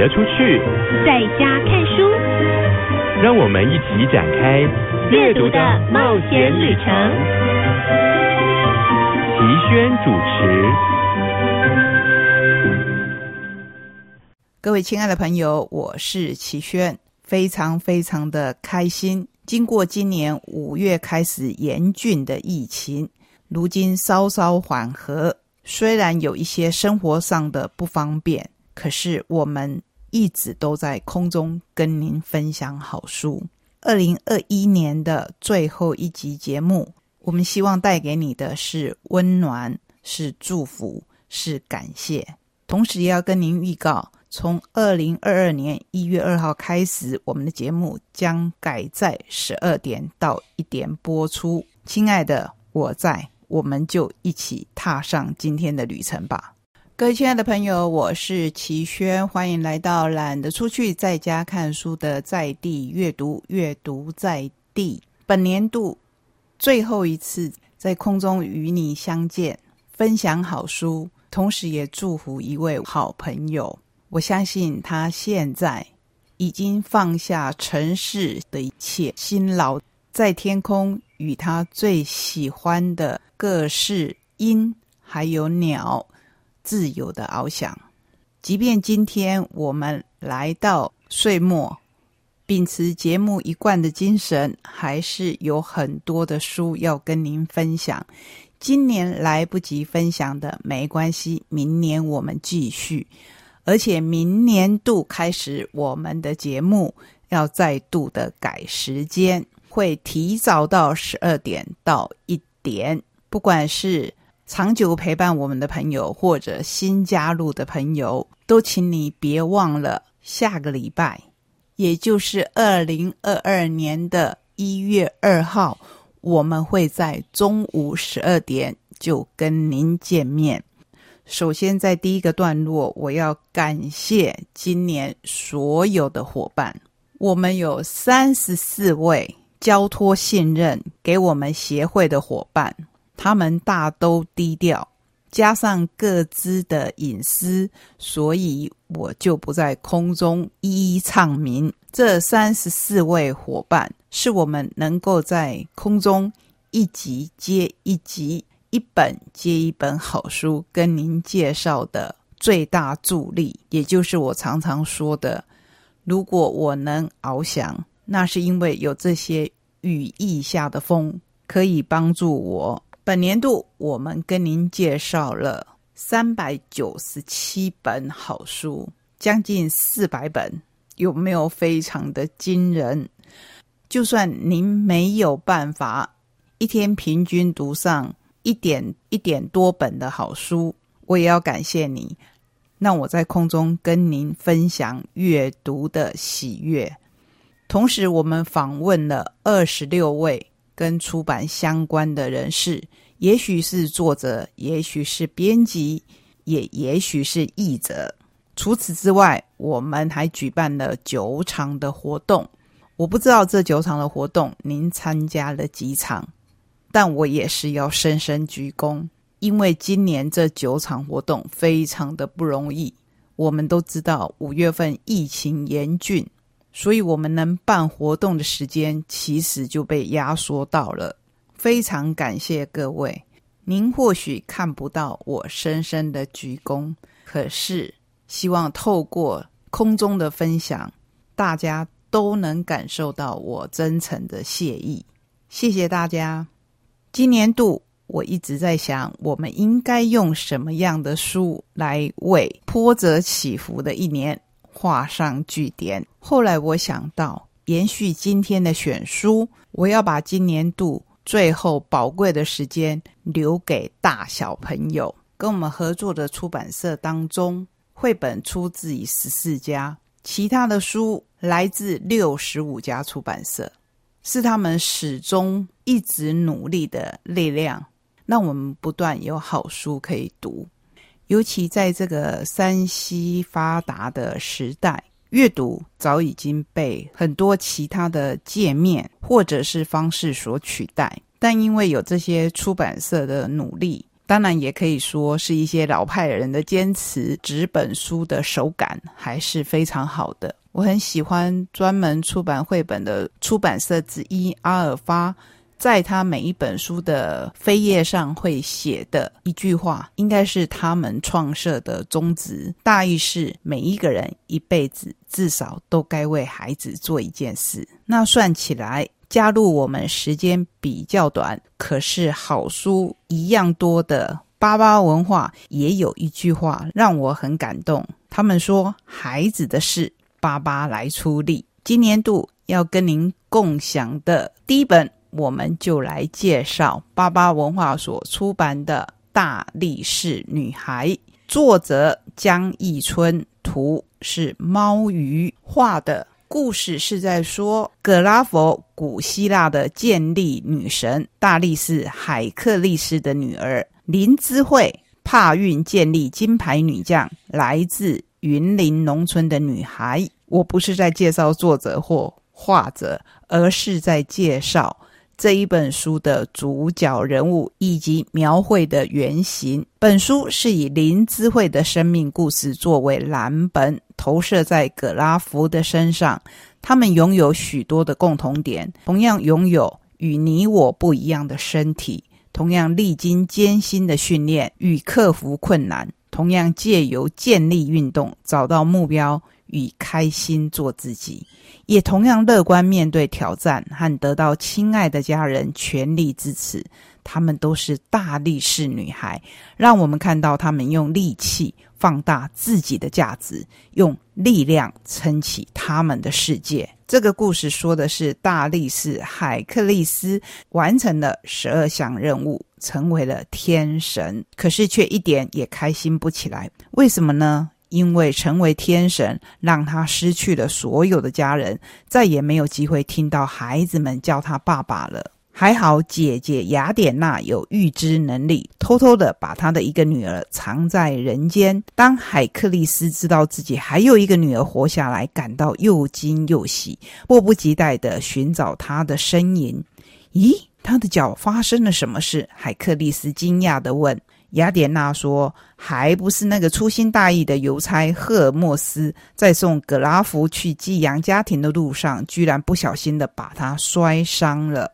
得出去，在家看书，让我们一起展开阅读的冒险旅程。齐轩主持。各位亲爱的朋友，我是齐轩，非常非常的开心。经过今年五月开始严峻的疫情，如今稍稍缓和，虽然有一些生活上的不方便。可是我们一直都在空中跟您分享好书。二零二一年的最后一集节目，我们希望带给你的是温暖，是祝福，是感谢。同时，也要跟您预告，从二零二二年一月二号开始，我们的节目将改在十二点到一点播出。亲爱的，我在，我们就一起踏上今天的旅程吧。各位亲爱的朋友，我是齐轩，欢迎来到懒得出去，在家看书的在地阅读，阅读在地。本年度最后一次在空中与你相见，分享好书，同时也祝福一位好朋友。我相信他现在已经放下尘世的一切辛劳，在天空与他最喜欢的各式鹰还有鸟。自由的翱翔，即便今天我们来到岁末，秉持节目一贯的精神，还是有很多的书要跟您分享。今年来不及分享的没关系，明年我们继续。而且明年度开始，我们的节目要再度的改时间，会提早到十二点到一点，不管是。长久陪伴我们的朋友，或者新加入的朋友，都请你别忘了，下个礼拜，也就是二零二二年的一月二号，我们会在中午十二点就跟您见面。首先，在第一个段落，我要感谢今年所有的伙伴，我们有三十四位交托信任给我们协会的伙伴。他们大都低调，加上各自的隐私，所以我就不在空中一一唱名。这三十四位伙伴，是我们能够在空中一集接一集、一本接一本好书跟您介绍的最大助力。也就是我常常说的，如果我能翱翔，那是因为有这些羽翼下的风可以帮助我。本年度我们跟您介绍了三百九十七本好书，将近四百本，有没有非常的惊人？就算您没有办法一天平均读上一点一点多本的好书，我也要感谢你，让我在空中跟您分享阅读的喜悦。同时，我们访问了二十六位。跟出版相关的人士，也许是作者，也许是编辑，也也许是译者。除此之外，我们还举办了九场的活动。我不知道这九场的活动您参加了几场，但我也是要深深鞠躬，因为今年这九场活动非常的不容易。我们都知道五月份疫情严峻。所以，我们能办活动的时间其实就被压缩到了。非常感谢各位，您或许看不到我深深的鞠躬，可是希望透过空中的分享，大家都能感受到我真诚的谢意。谢谢大家。今年度我一直在想，我们应该用什么样的书来为波折起伏的一年。画上句点。后来我想到，延续今天的选书，我要把今年度最后宝贵的时间留给大小朋友。跟我们合作的出版社当中，绘本出自于十四家，其他的书来自六十五家出版社，是他们始终一直努力的力量，让我们不断有好书可以读。尤其在这个山西发达的时代，阅读早已经被很多其他的界面或者是方式所取代。但因为有这些出版社的努力，当然也可以说是一些老派人的坚持，纸本书的手感还是非常好的。我很喜欢专门出版绘本的出版社之一阿尔发。在他每一本书的扉页上会写的一句话，应该是他们创设的宗旨，大意是每一个人一辈子至少都该为孩子做一件事。那算起来，加入我们时间比较短，可是好书一样多的巴巴文化，也有一句话让我很感动。他们说：“孩子的事，巴巴来出力。”今年度要跟您共享的第一本。我们就来介绍巴巴文化所出版的《大力士女孩》，作者江义春，图是猫鱼画的。故事是在说格拉佛，古希腊的建立女神大力士海克力斯的女儿林芝慧，帕运建立金牌女将，来自云林农村的女孩。我不是在介绍作者或画者，而是在介绍。这一本书的主角人物以及描绘的原型，本书是以林芝慧的生命故事作为蓝本，投射在葛拉福的身上。他们拥有许多的共同点，同样拥有与你我不一样的身体，同样历经艰辛的训练与克服困难，同样借由建立运动找到目标与开心做自己。也同样乐观面对挑战和得到亲爱的家人全力支持，她们都是大力士女孩，让我们看到她们用力气放大自己的价值，用力量撑起他们的世界。这个故事说的是大力士海克利斯完成了十二项任务，成为了天神，可是却一点也开心不起来。为什么呢？因为成为天神，让他失去了所有的家人，再也没有机会听到孩子们叫他爸爸了。还好姐姐雅典娜有预知能力，偷偷的把她的一个女儿藏在人间。当海克利斯知道自己还有一个女儿活下来，感到又惊又喜，迫不及待的寻找她的身影。咦，她的脚发生了什么事？海克利斯惊讶的问。雅典娜说：“还不是那个粗心大意的邮差赫尔墨斯，在送格拉夫去寄养家庭的路上，居然不小心的把他摔伤了。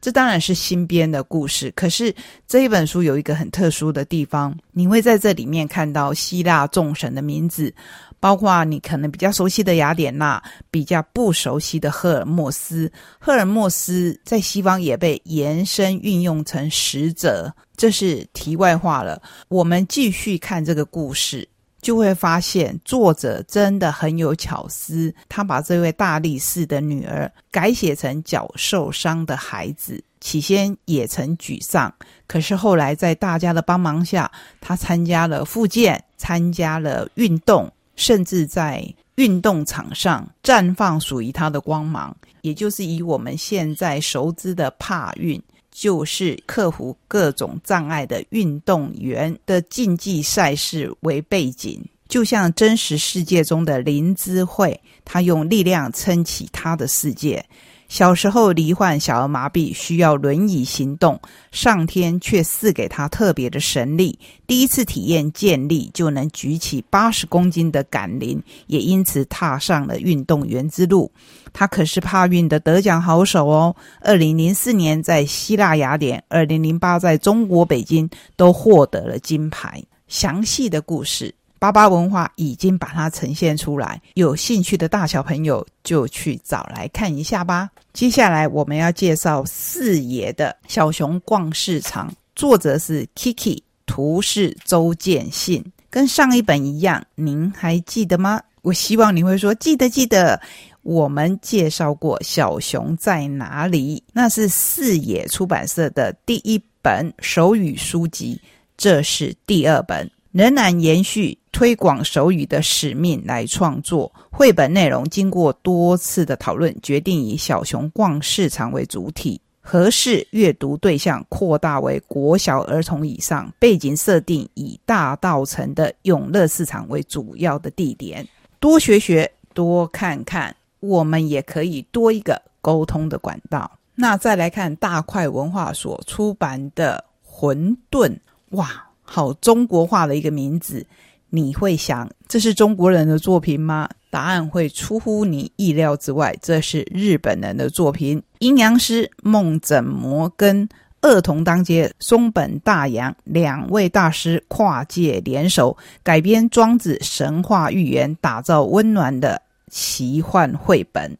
这当然是新编的故事，可是这一本书有一个很特殊的地方，你会在这里面看到希腊众神的名字。”包括你可能比较熟悉的雅典娜，比较不熟悉的赫尔墨斯。赫尔墨斯在西方也被延伸运用成使者，这是题外话了。我们继续看这个故事，就会发现作者真的很有巧思。他把这位大力士的女儿改写成脚受伤的孩子，起先也曾沮丧，可是后来在大家的帮忙下，他参加了复健，参加了运动。甚至在运动场上绽放属于他的光芒，也就是以我们现在熟知的帕运，就是克服各种障碍的运动员的竞技赛事为背景，就像真实世界中的林芝慧，他用力量撑起他的世界。小时候罹患小儿麻痹，需要轮椅行动，上天却赐给他特别的神力。第一次体验健力，就能举起八十公斤的杆铃，也因此踏上了运动员之路。他可是帕运的得奖好手哦！二零零四年在希腊雅典，二零零八在中国北京都获得了金牌。详细的故事。巴巴文化已经把它呈现出来，有兴趣的大小朋友就去找来看一下吧。接下来我们要介绍四爷的小熊逛市场，作者是 Kiki，图是周建信，跟上一本一样，您还记得吗？我希望你会说记得记得。我们介绍过《小熊在哪里》，那是四野出版社的第一本手语书籍，这是第二本。仍然延续推广手语的使命来创作绘本内容。经过多次的讨论，决定以小熊逛市场为主体，合适阅读对象扩大为国小儿童以上，背景设定以大道城的永乐市场为主要的地点。多学学，多看看，我们也可以多一个沟通的管道。那再来看大块文化所出版的《混沌》。哇，好中国化的一个名字。你会想，这是中国人的作品吗？答案会出乎你意料之外，这是日本人的作品。阴阳师梦枕魔跟二童当街松本大洋两位大师跨界联手，改编庄子神话寓言，打造温暖的奇幻绘本。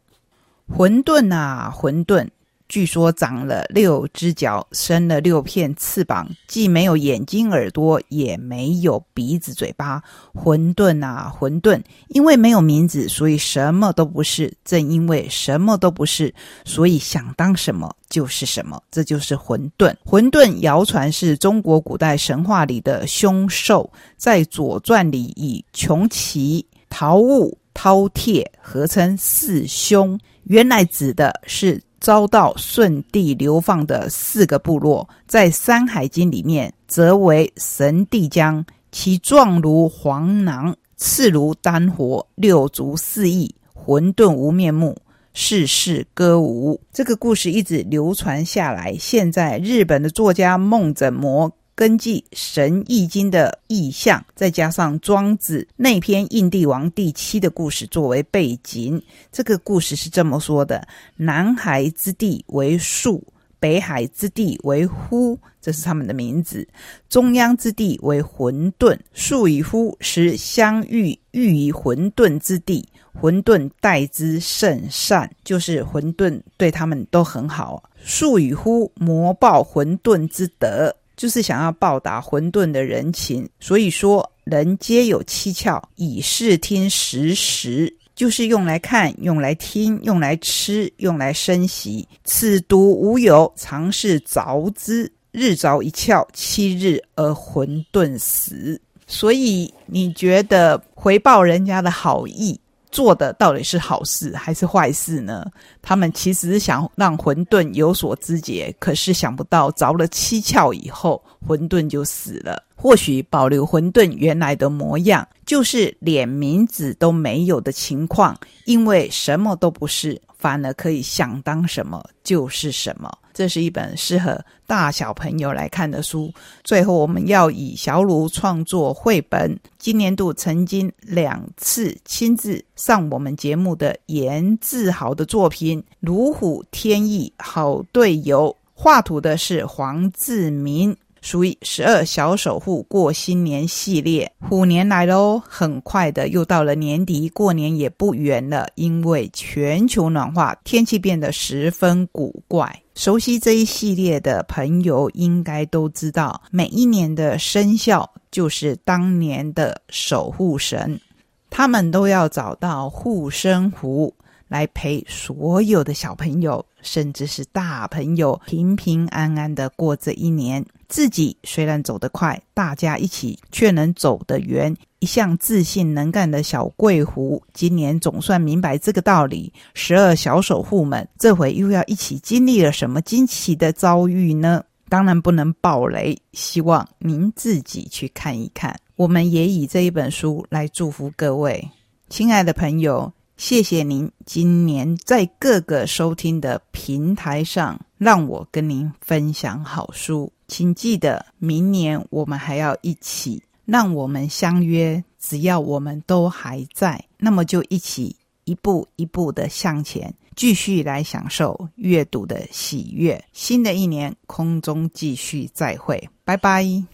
混沌啊，混沌！据说长了六只脚，生了六片翅膀，既没有眼睛耳朵，也没有鼻子嘴巴。混沌啊，混沌！因为没有名字，所以什么都不是。正因为什么都不是，所以想当什么就是什么。这就是混沌。混沌谣传是中国古代神话里的凶兽，在《左传》里以穷奇、陶物、饕餮合称四凶，原来指的是。遭到舜帝流放的四个部落，在《山海经》里面则为神帝将，其状如黄囊，刺如丹火，六足四翼，混沌无面目，世事歌舞。这个故事一直流传下来。现在日本的作家梦枕魔。根据《神易经》的意象，再加上庄子那篇《印帝王第七》的故事作为背景，这个故事是这么说的：南海之地为树，北海之地为呼，这是他们的名字；中央之地为混沌，树与呼时相遇，遇于混沌之地，混沌待之甚善，就是混沌对他们都很好。树与呼魔报混沌之德。就是想要报答混沌的人情，所以说人皆有七窍，以视听食时，就是用来看、用来听、用来吃、用来生息。此独无有，常是凿之。日凿一窍，七日而混沌死。所以你觉得回报人家的好意？做的到底是好事还是坏事呢？他们其实是想让混沌有所知觉，可是想不到着了七窍以后，混沌就死了。或许保留混沌原来的模样，就是连名字都没有的情况，因为什么都不是。反而可以想当什么就是什么。这是一本适合大小朋友来看的书。最后，我们要以小鲁创作绘本，今年度曾经两次亲自上我们节目的严志豪的作品《如虎添翼好队友》，画图的是黄志明。属于十二小守护过新年系列，虎年来喽，很快的又到了年底，过年也不远了。因为全球暖化，天气变得十分古怪。熟悉这一系列的朋友应该都知道，每一年的生肖就是当年的守护神，他们都要找到护身符。来陪所有的小朋友，甚至是大朋友平平安安的过这一年。自己虽然走得快，大家一起却能走得远。一向自信能干的小桂狐，今年总算明白这个道理。十二小守护们，这回又要一起经历了什么惊奇的遭遇呢？当然不能暴雷，希望您自己去看一看。我们也以这一本书来祝福各位，亲爱的朋友。谢谢您今年在各个收听的平台上让我跟您分享好书，请记得明年我们还要一起，让我们相约，只要我们都还在，那么就一起一步一步的向前，继续来享受阅读的喜悦。新的一年空中继续再会，拜拜。